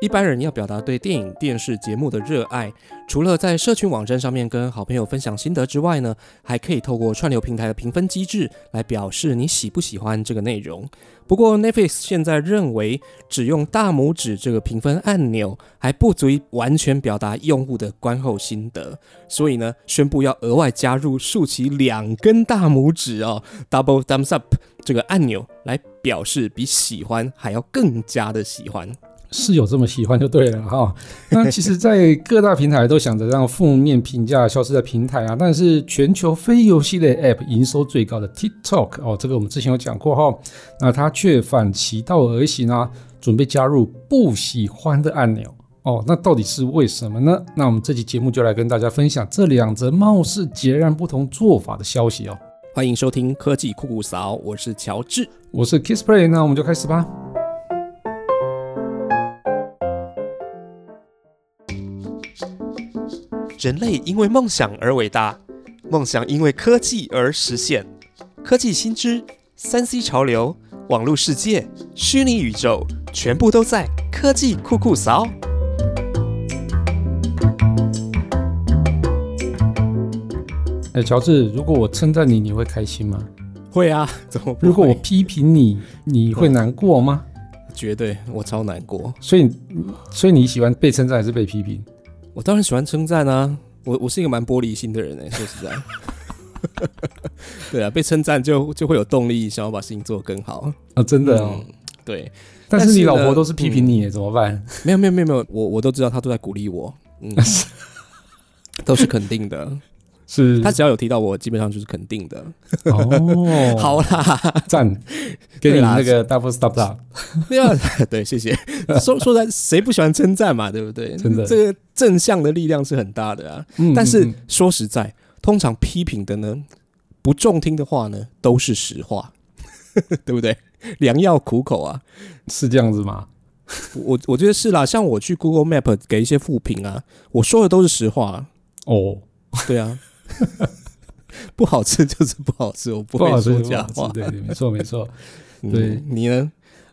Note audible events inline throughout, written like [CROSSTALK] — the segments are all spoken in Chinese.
一般人要表达对电影、电视节目的热爱，除了在社群网站上面跟好朋友分享心得之外呢，还可以透过串流平台的评分机制来表示你喜不喜欢这个内容。不过 Netflix 现在认为，只用大拇指这个评分按钮还不足以完全表达用户的观后心得，所以呢，宣布要额外加入竖起两根大拇指哦，Double Thumbs Up 这个按钮来表示比喜欢还要更加的喜欢。是有这么喜欢就对了哈。[LAUGHS] 那其实，在各大平台都想着让负面评价消失在平台啊，但是全球非游戏类 App 营收最高的 TikTok 哦，这个我们之前有讲过哈，那它却反其道而行啊，准备加入不喜欢的按钮哦。那到底是为什么呢？那我们这期节目就来跟大家分享这两则貌似截然不同做法的消息哦。欢迎收听科技酷酷扫，我是乔治，我是 Kissplay，那我们就开始吧。人类因为梦想而伟大，梦想因为科技而实现。科技新知、三 C 潮流、网络世界、虚拟宇宙，全部都在科技酷酷扫。哎，乔治，如果我称赞你，你会开心吗？会啊，[LAUGHS] 怎么？如果我批评你，你会难过吗？绝对，我超难过。所以，所以你喜欢被称赞还是被批评？我当然喜欢称赞啊！我我是一个蛮玻璃心的人哎，[LAUGHS] 说实在，对啊，被称赞就就会有动力，想要把事情做得更好啊！真的哦，对。但是你老婆都是批评你，怎么办？没有没有没有没有，我我都知道她都在鼓励我，嗯，[LAUGHS] 都是肯定的。是他只要有提到我，基本上就是肯定的。哦，[LAUGHS] 好啦，赞，给你那个 double stop stop。[LAUGHS] 对，谢谢。说 [LAUGHS] 说在谁不喜欢称赞嘛，对不对？真的，这个正向的力量是很大的啊。但是说实在，通常批评的呢，不中听的话呢，都是实话，对不对？良药苦口啊，是这样子吗？我我觉得是啦。像我去 Google Map 给一些负评啊，我说的都是实话。哦，对啊。[LAUGHS] 不好吃就是不好吃，我不会说假话。对对，没错没错。[LAUGHS] 对你呢？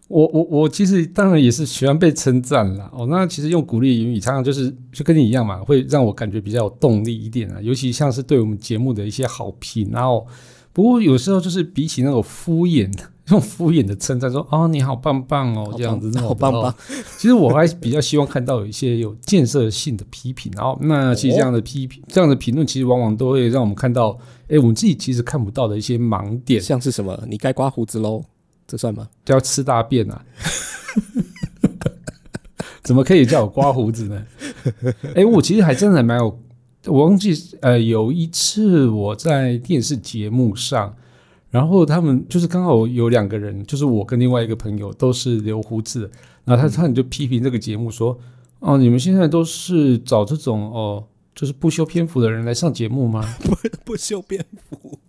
我我我其实当然也是喜欢被称赞啦。哦，那其实用鼓励言语，常常就是就跟你一样嘛，会让我感觉比较有动力一点啊。尤其像是对我们节目的一些好评，然后不过有时候就是比起那种敷衍。用敷衍的称赞说：“哦，你好棒棒哦，这样子，好棒棒。”其实我还比较希望看到有一些有建设性的批评。然后，那其实这样的批评、这样的评论，其实往往都会让我们看到，哎，我们自己其实看不到的一些盲点。像是什么？你该刮胡子喽？这算吗？叫吃大便啊？[LAUGHS] 怎么可以叫我刮胡子呢？哎，我其实还真的蛮有，我忘记呃，有一次我在电视节目上。然后他们就是刚好有两个人，就是我跟另外一个朋友都是留胡子，然后他他就批评这个节目说：“哦，你们现在都是找这种哦，就是不修边幅的人来上节目吗？[LAUGHS] 不不修边幅，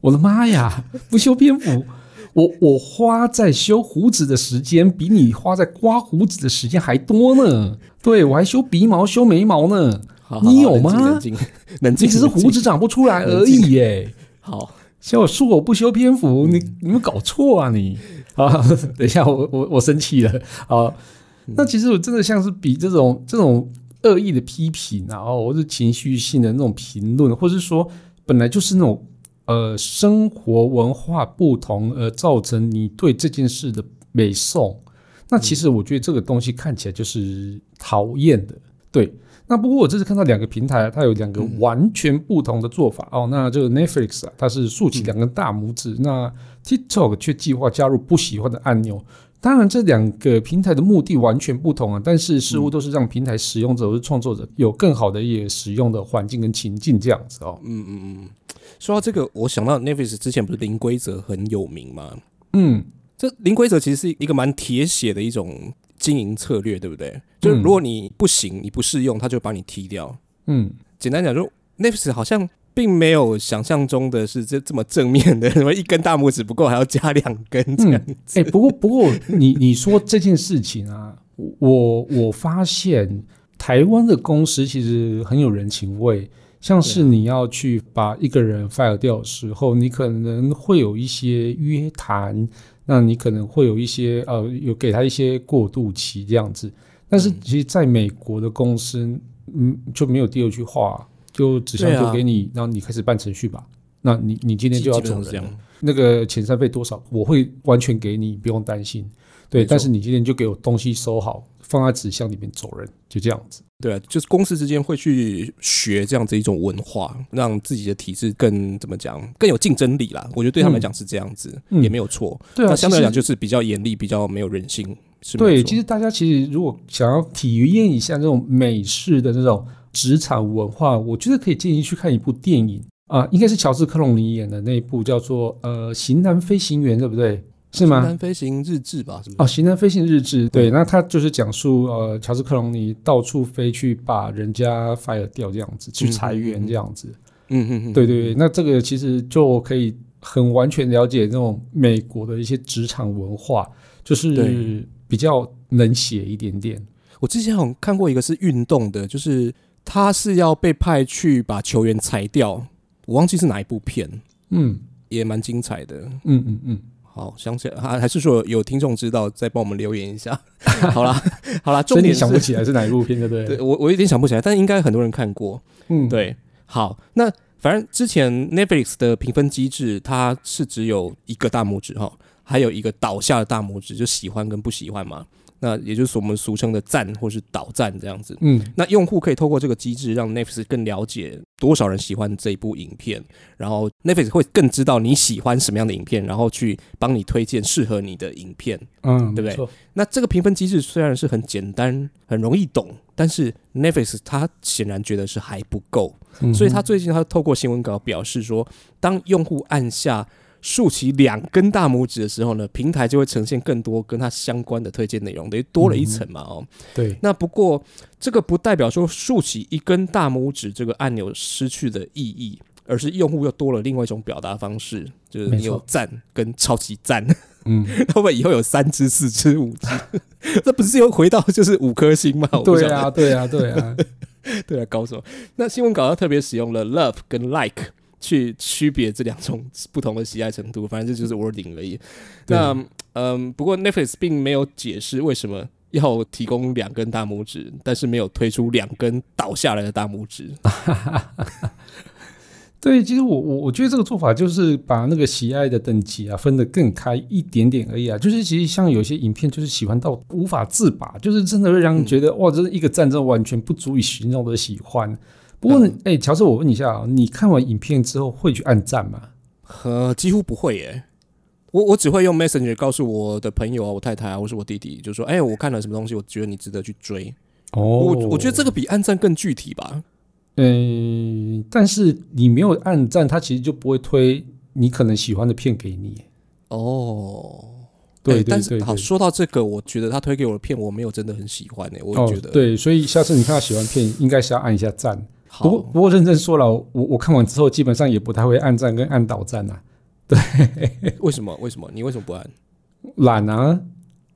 我的妈呀，不修边幅，我我花在修胡子的时间比你花在刮胡子的时间还多呢。对我还修鼻毛、修眉毛呢，你有吗？冷静，冷静，只是胡子长不出来而已耶。好。像我恕我不修篇幅，你你们搞错啊你啊！[LAUGHS] 等一下，我我我生气了啊！那其实我真的像是比这种这种恶意的批评，然后或是情绪性的那种评论，或是说本来就是那种呃生活文化不同而造成你对这件事的美颂，那其实我觉得这个东西看起来就是讨厌的，对。那不过我这次看到两个平台，它有两个完全不同的做法哦。那这个 Netflix 啊，它是竖起两根大拇指；那 TikTok 却计划加入不喜欢的按钮。当然，这两个平台的目的完全不同啊，但是似乎都是让平台使用者或者创作者有更好的一个使用的环境跟情境这样子哦。嗯嗯嗯。说到这个，我想到 Netflix 之前不是零规则很有名吗？嗯，这零规则其实是一个蛮铁血的一种。经营策略对不对？就是如果你不行，你不适用，他就把你踢掉。嗯，简单讲，就 Netflix 好像并没有想象中的是这这么正面的，[LAUGHS] 什么一根大拇指不够，还要加两根这样子。哎，不过不过，你你说这件事情啊，我我发现台湾的公司其实很有人情味，像是你要去把一个人 fire 掉的时候，你可能会有一些约谈。那你可能会有一些呃，有给他一些过渡期这样子。但是其实在美国的公司，嗯，就没有第二句话，就纸箱对啊丢给你，然后你开始办程序吧。那你你今天就要走人了，。那个遣散费多少，我会完全给你，不用担心。对，但是你今天就给我东西收好，放在纸箱里面走人，就这样子。对啊，就是公司之间会去学这样子一种文化，让自己的体制更怎么讲，更有竞争力啦。我觉得对他们来讲是这样子，嗯也没有错。对啊，那相对来讲就是比较严厉，比较没有人性。是对，其实大家其实如果想要体验一下这种美式的这种职场文化，我觉得可以建议去看一部电影啊、应该是乔治克隆尼演的那一部叫做呃《型男飞行员》，对不对？是吗？单飞行日志吧，是不是？哦，《行男飞行日志》对，那他就是讲述呃，乔治克隆尼到处飞去把人家 fire 掉这样子，去裁员这样子。嗯嗯嗯，对对对，那这个其实就可以很完全了解那种美国的一些职场文化，就是比较冷血一点点。我之前好像看过一个是运动的，就是他是要被派去把球员裁掉，我忘记是哪一部片，嗯也蛮精彩的。嗯嗯嗯，好，想起来还还是说有听众知道，再帮我们留言一下。[LAUGHS] 好啦，好啦，重点想不起来是哪一部片，对不对？对我我有点想不起来，但应该很多人看过。嗯，对，好，那反正之前 Netflix 的评分机制，它是只有一个大拇指哈，还有一个倒下的大拇指，就喜欢跟不喜欢嘛。那也就是我们俗称的赞或是倒赞这样子。嗯那用户可以透过这个机制，让 Netflix 更了解多少人喜欢这一部影片，然后 Netflix 会更知道你喜欢什么样的影片，然后去帮你推荐适合你的影片。嗯，对不对？那这个评分机制虽然是很简单、很容易懂，但是 Netflix 它显然觉得是还不够，嗯所以他最近他透过新闻稿表示说，当用户按下竖起两根大拇指的时候呢，平台就会呈现更多跟它相关的推荐内容，等于多了一层嘛哦。对，那不过这个不代表说竖起一根大拇指这个按钮失去的意义。而是用户又多了另外一种表达方式，就是你有赞跟超级赞，嗯，会不会以后有三只、四只、五只？[LAUGHS] 这不是又回到就是五颗星吗？对啊，对啊，对啊，对啊，搞什么？那新闻稿要特别使用了 love 跟 like 去区别这两种不同的喜爱程度，反正这就是 wording 而已。那嗯，不过 Netflix 并没有解释为什么要提供两根大拇指，但是没有推出两根倒下来的大拇指。[LAUGHS] 对，其实我我我觉得这个做法就是把那个喜爱的等级啊分得更开一点点而已啊。就是其实像有些影片就是喜欢到无法自拔，就是真的会让人觉得、哇，这是一个战争完全不足以形容的喜欢。不过呢，哎、乔治，我问你一下啊，你看完影片之后会去按赞吗？呃，几乎不会耶。我我只会用 Messenger 告诉我的朋友啊，我太太啊，或是我弟弟，就说：“哎、我看了什么东西，我觉得你值得去追。哦我我觉得这个比按赞更具体吧。嗯，但是你没有按赞，他其实就不会推你可能喜欢的片给你。哦，对但是好说到这个，我觉得他推给我的片，我没有真的很喜欢诶、我哦觉得、，对，所以下次你看到喜欢片，应该是要按一下赞。好不过不过认真说了，我我看完之后基本上也不太会按赞跟按倒赞啊，[LAUGHS] 为什么？为什么？你为什么不按？懒啊，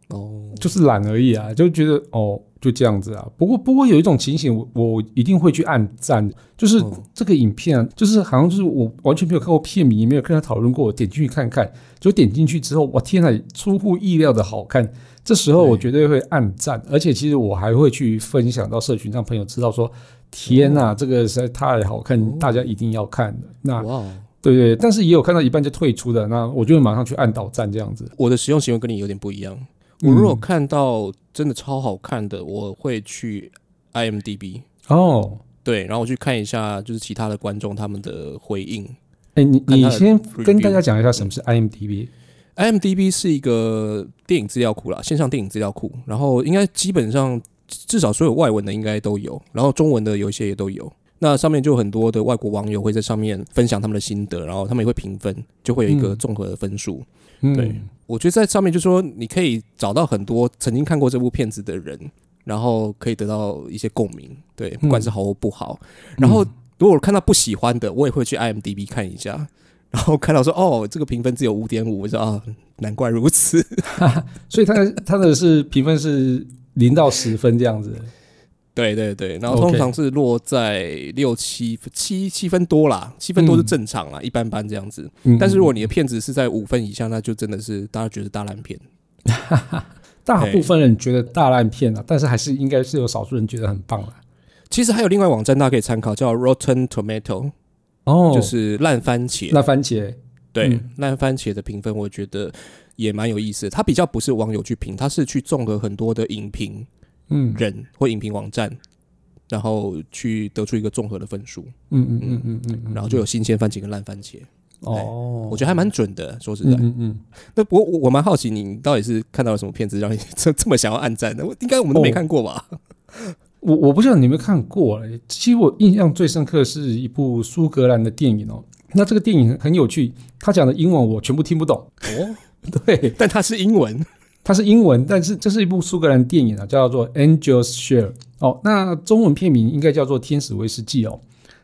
哦，就是懒而已啊，就觉得哦就这样子啊。不过不过有一种情形，我我一定会去按赞，就是嗯这个影片啊，就是好像就是我完全没有看过片名，也没有跟他讨论过，我点进去看看，就点进去之后，哇天呐，出乎意料的好看。这时候我绝对会按赞，而且其实我还会去分享到社群，让朋友知道说，天呐，这个实在太好看，哦大家一定要看的。那哇哦，对对，但是也有看到一半就退出的，那我就会马上去按倒赞这样子。我的使用行为跟你有点不一样。嗯我如果看到真的超好看的，我会去 IMDB，哦，对，然后我去看一下就是其他的观众他们的回应。哎，你你先跟大家讲一下什么是 IMDB。IMDB 是一个电影资料库啦，线上电影资料库，然后应该基本上至少所有外文的应该都有，然后中文的有一些也都有。那上面就有很多的外国网友会在上面分享他们的心得，然后他们也会评分，就会有一个嗯综合的分数。嗯对我觉得在上面就说你可以找到很多曾经看过这部片子的人，然后可以得到一些共鸣，对，不管是好或不好。然后如果看到不喜欢的，我也会去 IMDB 看一下，然后看到说哦，这个评分只有五点五，我说啊，难怪如此。[LAUGHS] 所以他他的是评分是零到十分这样子。对对对，然后通常是落在六七七七分多啦，七分多是嗯正常啦，一般般这样子。嗯但是如果你的片子是在五分以下，那就真的是大家觉得大烂片。[LAUGHS] 大部分人觉得大烂片啊，但是还是应该是有少数人觉得很棒啊。其实还有另外网站大家可以参考，叫 Rotten Tomato，哦，就是烂番茄。烂番茄，对嗯烂番茄的评分，我觉得也蛮有意思的。它比较不是网友去评，它是去综合很多的影评嗯人或影评网站，然后去得出一个综合的分数，嗯嗯嗯嗯嗯嗯，然后就有新鲜番茄跟烂番茄。哦，我觉得还蛮准的，说实在。嗯嗯嗯，那不过我我蛮好奇，你到底是看到了什么片子让你这这么想要暗赞的？我应该我们都没哦看过吧？我我不知道你有没有看过嘞。其实我印象最深刻是一部苏格兰的电影哦。那这个电影很有趣，他讲的英文我全部听不懂。哦，[LAUGHS] 对，但它是英文。它是英文，但是这是一部苏格兰电影啊，叫做《Angel's Share》哦。那中文片名应该叫做《天使威士忌》哦。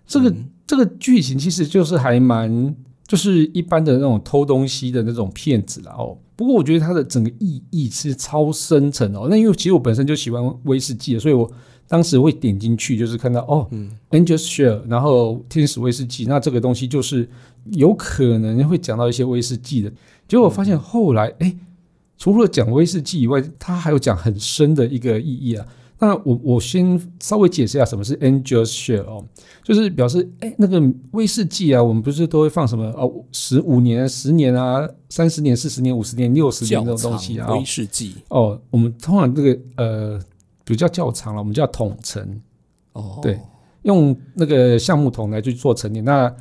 这个、嗯这个剧情其实就是还蛮，就是一般的那种偷东西的那种骗子啦哦。不过我觉得它的整个意义是超深层哦。那因为其实我本身就喜欢威士忌，所以我当时会点进去，就是看到哦，嗯 Angel's Share，然后天使威士忌，那这个东西就是有可能会讲到一些威士忌的。结果我发现后来，哎、除了讲威士忌以外，它还有讲很深的一个意义啊。那我我先稍微解释一下什么是 Angel's Share 哦，就是表示哎、那个威士忌啊，我们不是都会放什么哦，十五年、十年啊、三十年、四十年、五十年、六十年窖这种东西啊。威士忌。哦，我们通常这个呃，比较较长了，我们叫桶陈，哦，对用那个橡木桶来去做陈年，那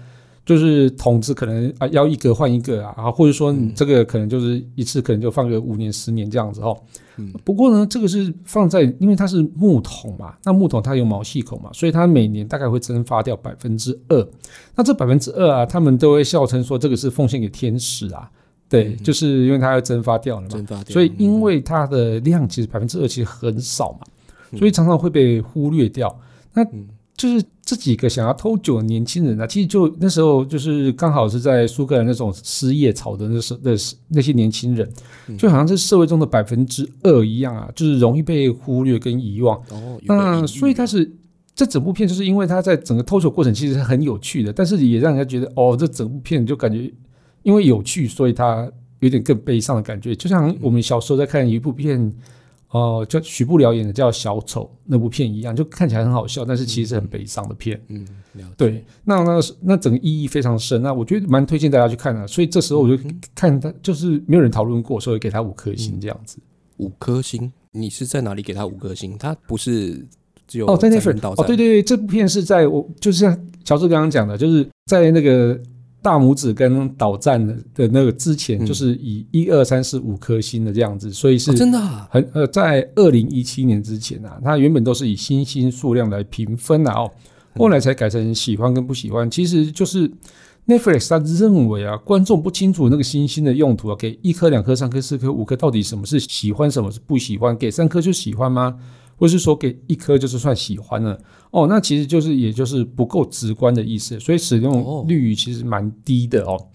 就是桶子可能啊要一个换一个啊，啊或者说你嗯这个可能就是一次可能就放个五年十年这样子哦。嗯不过呢，这个是放在因为它是木桶嘛，那木桶它有毛细孔嘛，所以它每年大概会蒸发掉百分之二。那这百分之二啊，他们都会笑称说这个是奉献给天使啊，对，嗯就是因为它要蒸发掉了嘛。蒸发掉。所以因为它的量其实百分之二其实很少嘛，嗯所以常常会被忽略掉。那嗯就是这几个想要偷酒的年轻人啊，其实就那时候就是刚好是在苏格兰那种失业潮的那时的那些年轻人，嗯就好像是社会中的百分之二一样啊，就是容易被忽略跟遗忘。哦，那所以它是这整部片，就是因为它在整个偷酒过程其实是很有趣的，但是也让人家觉得哦，这整部片就感觉因为有趣，所以它有点更悲伤的感觉。就像我们小时候在看一部片，哦、叫许不了演的叫《小丑》那部片一样，就看起来很好笑，但是其实是很悲伤的片。嗯，对，那那那整个意义非常深，那我觉得蛮推荐大家去看的。所以这时候我就嗯看他，就是没有人讨论过，所以给他五颗星这样子。五颗星，你是在哪里给他五颗星？他不是只有哦，在那份份哦，对对对，这部片是在我就是像乔治刚刚讲的，就是在那个大拇指跟导站的的那个之前，嗯就是以一二三四五颗星的这样子，所以是哦真的啊很呃，在二零一七年之前啊，它原本都是以星星数量来评分啊哦，后来才改成喜欢跟不喜欢，其实就是 Netflix 他认为啊，观众不清楚那个星星的用途啊，给一颗、两颗、三颗、四颗、五颗，到底什么是喜欢，什么是不喜欢？给三颗就喜欢吗？或是说给一颗就是算喜欢了？哦，那其实就是也就是不够直观的意思，所以使用率其实蛮低的哦。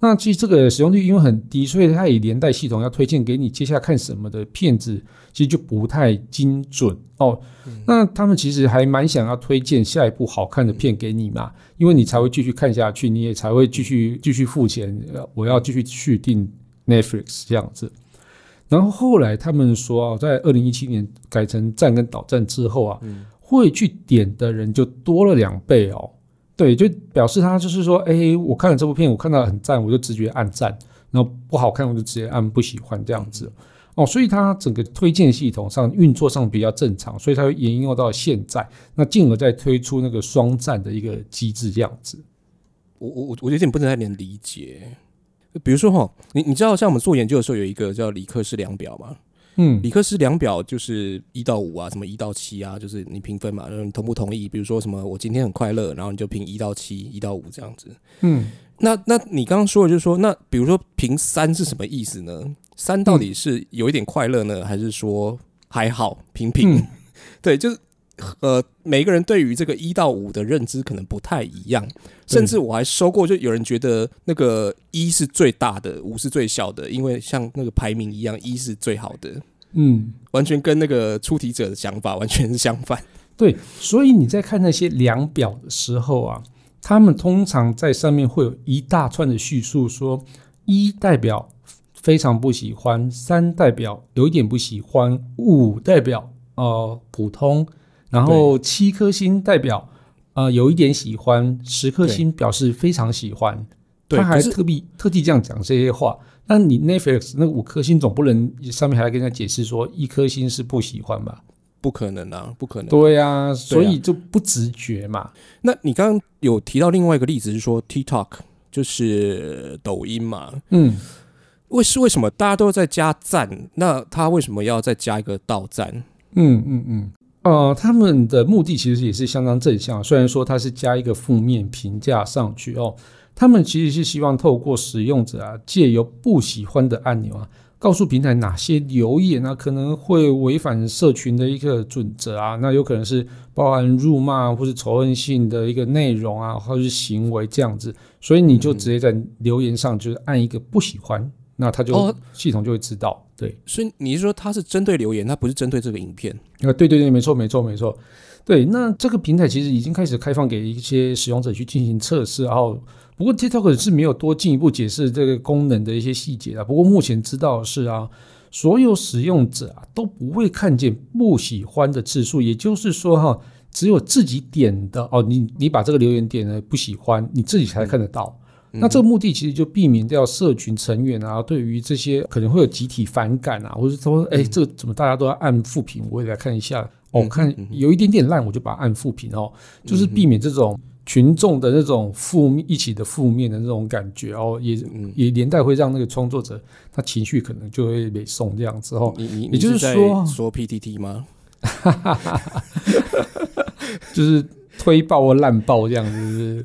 那其实这个使用率因为很低，所以它也连带系统要推荐给你接下来看什么的片子，其实就不太精准哦。那他们其实还蛮想要推荐下一部好看的片给你嘛，因为你才会继续看下去，你也才会继续继续付钱，呃我要继续续订 Netflix 这样子。然后后来他们说啊，在二零一七年改成站跟导站之后啊，会去点的人就多了两倍哦。对，就表示他就是说，哎，我看了这部片，我看到很赞，我就直觉按赞；然后不好看，我就直接按不喜欢这样子。哦，所以它整个推荐系统上运作上比较正常，所以它会沿用到现在，那进而再推出那个双赞的一个机制这样子。我我我我有点不能太能理解。比如说哈，你你知道像我们做研究的时候有一个叫里克氏量表吗？嗯里克氏量表就是一到五啊，什么一到七啊，就是你评分嘛，然后你同不同意？比如说什么我今天很快乐，然后你就评一到七，一到五这样子。嗯，那那你刚刚说的就是说，那比如说评三是什么意思呢？三到底是有一点快乐呢，还是说还好平平？嗯 [LAUGHS] 对，就是呃，每个人对于这个一到五的认知可能不太一样，甚至我还收过，就有人觉得那个一是最大的，五是最小的，因为像那个排名一样，一是最好的，嗯，完全跟那个出题者的想法完全是相反。对，所以你在看那些量表的时候啊，他们通常在上面会有一大串的叙述说，一代表非常不喜欢，三代表有一点不喜欢，五代表呃普通，然后七颗星代表呃有一点喜欢，十颗星表示非常喜欢。对他还是特地特地这样讲这些话。那你 Netflix 那五颗星总不能上面还要跟他解释说一颗星是不喜欢吧？不可能啊，不可能。对呀、所以就不直觉嘛。那你刚刚有提到另外一个例子是说 TikTok 就是抖音嘛？嗯，为是为什么大家都在加赞？那他为什么要再加一个倒赞？嗯嗯嗯，呃，他们的目的其实也是相当正向，虽然说它是加一个负面评价上去哦，他们其实是希望透过使用者啊，借由不喜欢的按钮啊，告诉平台哪些留言啊可能会违反社群的一个准则啊，那有可能是包含辱骂或是仇恨性的一个内容啊，或者是行为这样子，所以你就直接在留言上就是按一个不喜欢，那它就、哦。系统就会知道，对。所以你是说它是针对留言，它不是针对这个影片？啊，对对对，没错没错没错，对，那这个平台其实已经开始开放给一些使用者去进行测试，然后不过 TikTok 是没有多进一步解释这个功能的一些细节啊。不过目前知道的是啊，所有使用者啊都不会看见不喜欢的次数，也就是说哈，只有自己点的哦，你你把这个留言点了不喜欢，你自己才看得到。那这个目的其实就避免掉社群成员啊，对于这些可能会有集体反感啊，或者说，哎，这个怎么大家都要按负评？我也来看一下，哦，嗯看嗯有一点点烂，我就把它按负评哦，就是避免这种群众的那种负面一起的负面的那种感觉哦，也嗯，也连带会让那个创作者他情绪可能就会被送这样子哦。你你也就是说说 PTT 吗？[LAUGHS] 就是推爆或烂爆这样子，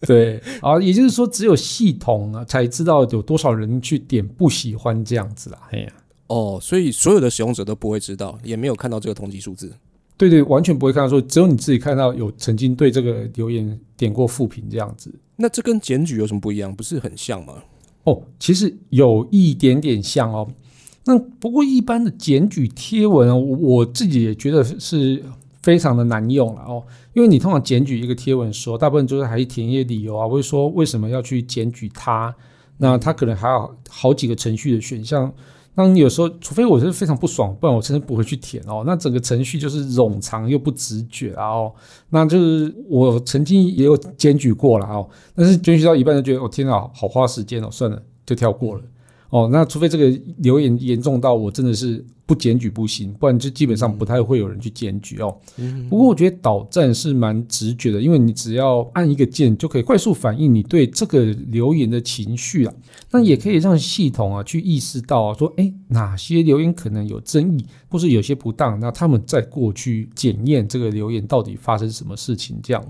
对啊，也就是说，只有系统啊才知道有多少人去点不喜欢这样子啦。哎呀，哦，所以所有的使用者都不会知道，也没有看到这个统计数字。对对，完全不会看到说，只有你自己看到有曾经对这个留言点过负评这样子。那这跟检举有什么不一样？不是很像吗？哦，其实有一点点像哦。那不过一般的检举贴文我自己也觉得是非常的难用了哦。因为你通常检举一个贴文的时候，大部分就是还是填一些理由啊，或者说为什么要去检举他。那他可能还有好几个程序的选项。那你有时候，除非我是非常不爽，不然我真的不会去填哦。那整个程序就是冗长又不直觉啊哦。那就是我曾经也有检举过了哦，但是检举到一半就觉得，我、天啊，好花时间哦，算了，就跳过了。哦，那除非这个留言严重到我真的是不检举不行，不然就基本上不太会有人去检举哦。不过我觉得导站是蛮直觉的，因为你只要按一个键就可以快速反映你对这个留言的情绪啊。那也可以让系统啊去意识到、啊、说，哎，哪些留言可能有争议，或是有些不当，那他们再过去检验这个留言到底发生什么事情这样。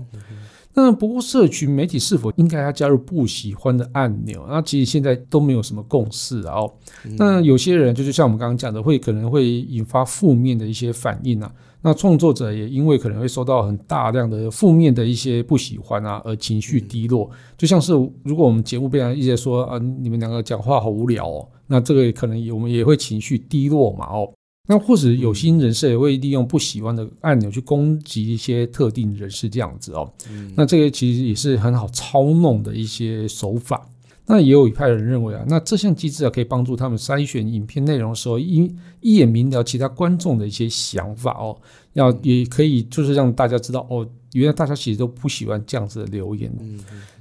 那不过，社群媒体是否应该要加入不喜欢的按钮？那其实现在都没有什么共识啊、哦。那有些人就是像我们刚刚讲的，会可能会引发负面的一些反应啊。那创作者也因为可能会收到很大量的负面的一些不喜欢啊，而情绪低落。就像是如果我们节目被人一直说啊，你们两个讲话好无聊哦，那这个可能也我们也会情绪低落嘛哦。那或者有心人士也会利用不喜欢的按钮去攻击一些特定人士这样子哦。那这个其实也是很好操弄的一些手法。那也有一派人认为啊，那这项机制啊可以帮助他们筛选影片内容的时候，一一眼明了其他观众的一些想法哦。要也可以就是让大家知道哦，原来大家其实都不喜欢这样子的留言。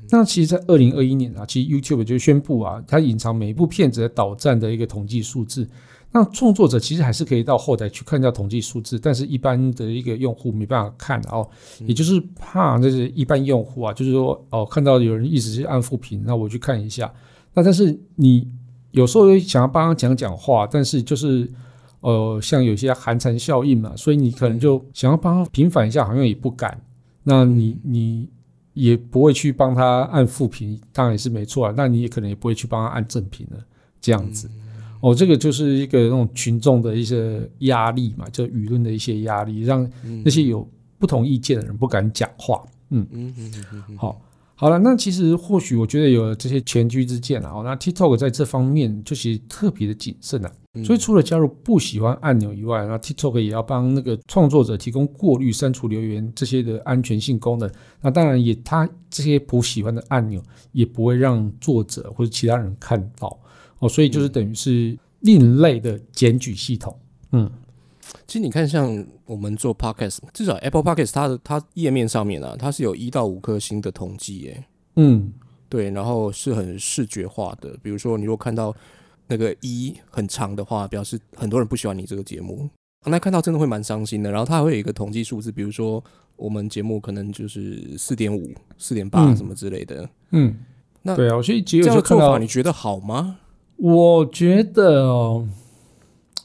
那其实，在二零二一年啊，其实 YouTube 就宣布啊，它隐藏每一部片子的导站的一个统计数字。那创作者其实还是可以到后台去看一下统计数字，但是一般的一个用户没办法看哦，也就是怕就是一般用户啊，就是说哦，看到有人一直是按负评，那我去看一下。那但是你有时候想要帮他讲讲话，但是就是呃，像有些寒蝉效应嘛，所以你可能就想要帮他平反一下，好像也不敢。那你你也不会去帮他按负评，当然也是没错啊。那你也可能也不会去帮他按正评了，这样子。哦，这个就是一个那种群众的一些压力嘛，就舆论的一些压力，让那些有不同意见的人不敢讲话。嗯嗯嗯嗯嗯，好，好了，那其实或许我觉得有这些前车之鉴啊，哦那 TikTok 在这方面就其实特别的谨慎啊。所以除了加入不喜欢按钮以外，那 TikTok 也要帮那个创作者提供过滤、删除留言这些的安全性功能。那当然也，它这些不喜欢的按钮也不会让作者或者其他人看到。哦，所以就是等于是另类的检举系统。嗯，其实你看，像我们做 podcast，至少 Apple Podcast 它的它页面上面啊，它是有一到五颗星的统计，耶。嗯，对，然后是很视觉化的。比如说，你如果看到那个一很长的话，表示很多人不喜欢你这个节目。那看到真的会蛮伤心的。然后它还会有一个统计数字，比如说我们节目可能就是四点五、四点八什么之类的。嗯，那对啊，所以这样做法你觉得好吗？我觉得哦，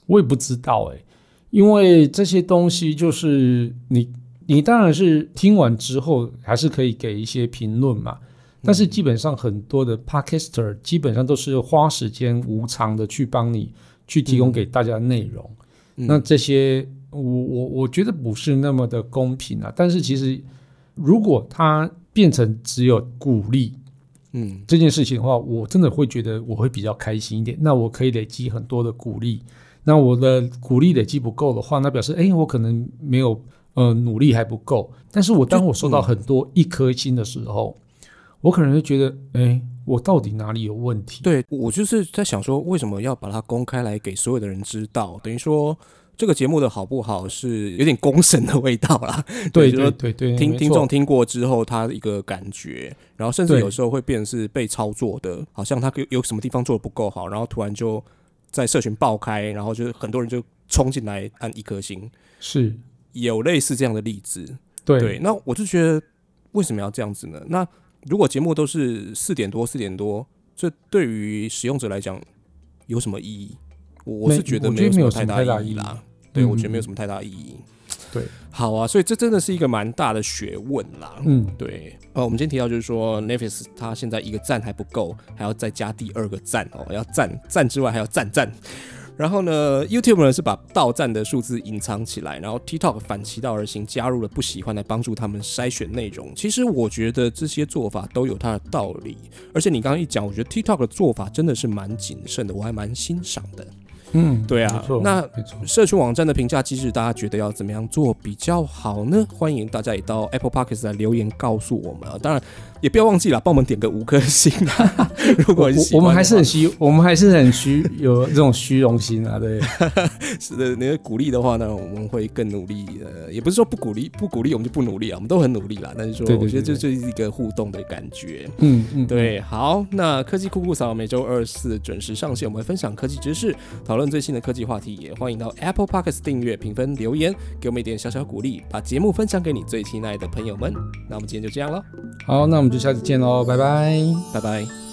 我也不知道哎，因为这些东西就是你，你当然是听完之后还是可以给一些评论嘛。但是基本上很多的 podcaster 基本上都是花时间无偿的去帮你去提供给大家内容。那这些我我我觉得不是那么的公平啊。但是其实如果它变成只有鼓励。嗯，这件事情的话，我真的会觉得我会比较开心一点。那我可以累积很多的鼓励。那我的鼓励累积不够的话，那表示哎，我可能没有呃努力还不够。但是我当我收到很多一颗星的时候，我可能会觉得哎，我到底哪里有问题？对我就是在想说，为什么要把它公开来给所有的人知道？等于说。这个节目的好不好是有点公审的味道啦。[LAUGHS] 对对对对，听听众听过之后，他一个感觉，然后甚至有时候会变成是被操作的，好像他有有什么地方做的不够好，然后突然就在社群爆开，然后就是很多人就冲进来按一颗星，是有类似这样的例子。对，那我就觉得为什么要这样子呢？那如果节目都是四点多四点多，这对于使用者来讲有什么意义？我是觉得没有什么太大意义啦，对我觉得没有什么太大意义。对，好啊，所以这真的是一个蛮大的学问啦。嗯，对。呃，我们今天提到就是说，Netflix 它现在一个赞还不够，还要再加第二个赞哦，要赞赞之外还要赞赞。然后呢，YouTube 呢是把到赞的数字隐藏起来，然后 TikTok 反其道而行，加入了不喜欢来帮助他们筛选内容。其实我觉得这些做法都有它的道理，而且你刚刚一讲，我觉得 TikTok 的做法真的是蛮谨慎的，我还蛮欣赏的。嗯，对啊，那社群网站的评价机制，大家觉得要怎么样做比较好呢？欢迎大家也到 Apple Podcast 来留言告诉我们啊！当然。也不要忘记了，帮我们点个五颗星啊！[LAUGHS] 如果我们还是很虚，我们还是很虚，有这种虚荣心啊，对。[LAUGHS] 是的，你的鼓励的话呢，我们会更努力。呃，也不是说不鼓励，不鼓励我们就不努力啊，我们都很努力啦。但是说，我觉得这就是一个互动的感觉。嗯嗯，对。好，那科技酷酷嫂每周二四准时上线，我们会分享科技知识，讨论最新的科技话题。也欢迎到 Apple Podcast 订阅、评分、留言，给我们一点小小鼓励，把节目分享给你最亲爱的朋友们。那我们今天就这样了。好，那我们就下次见喽，拜拜，拜拜。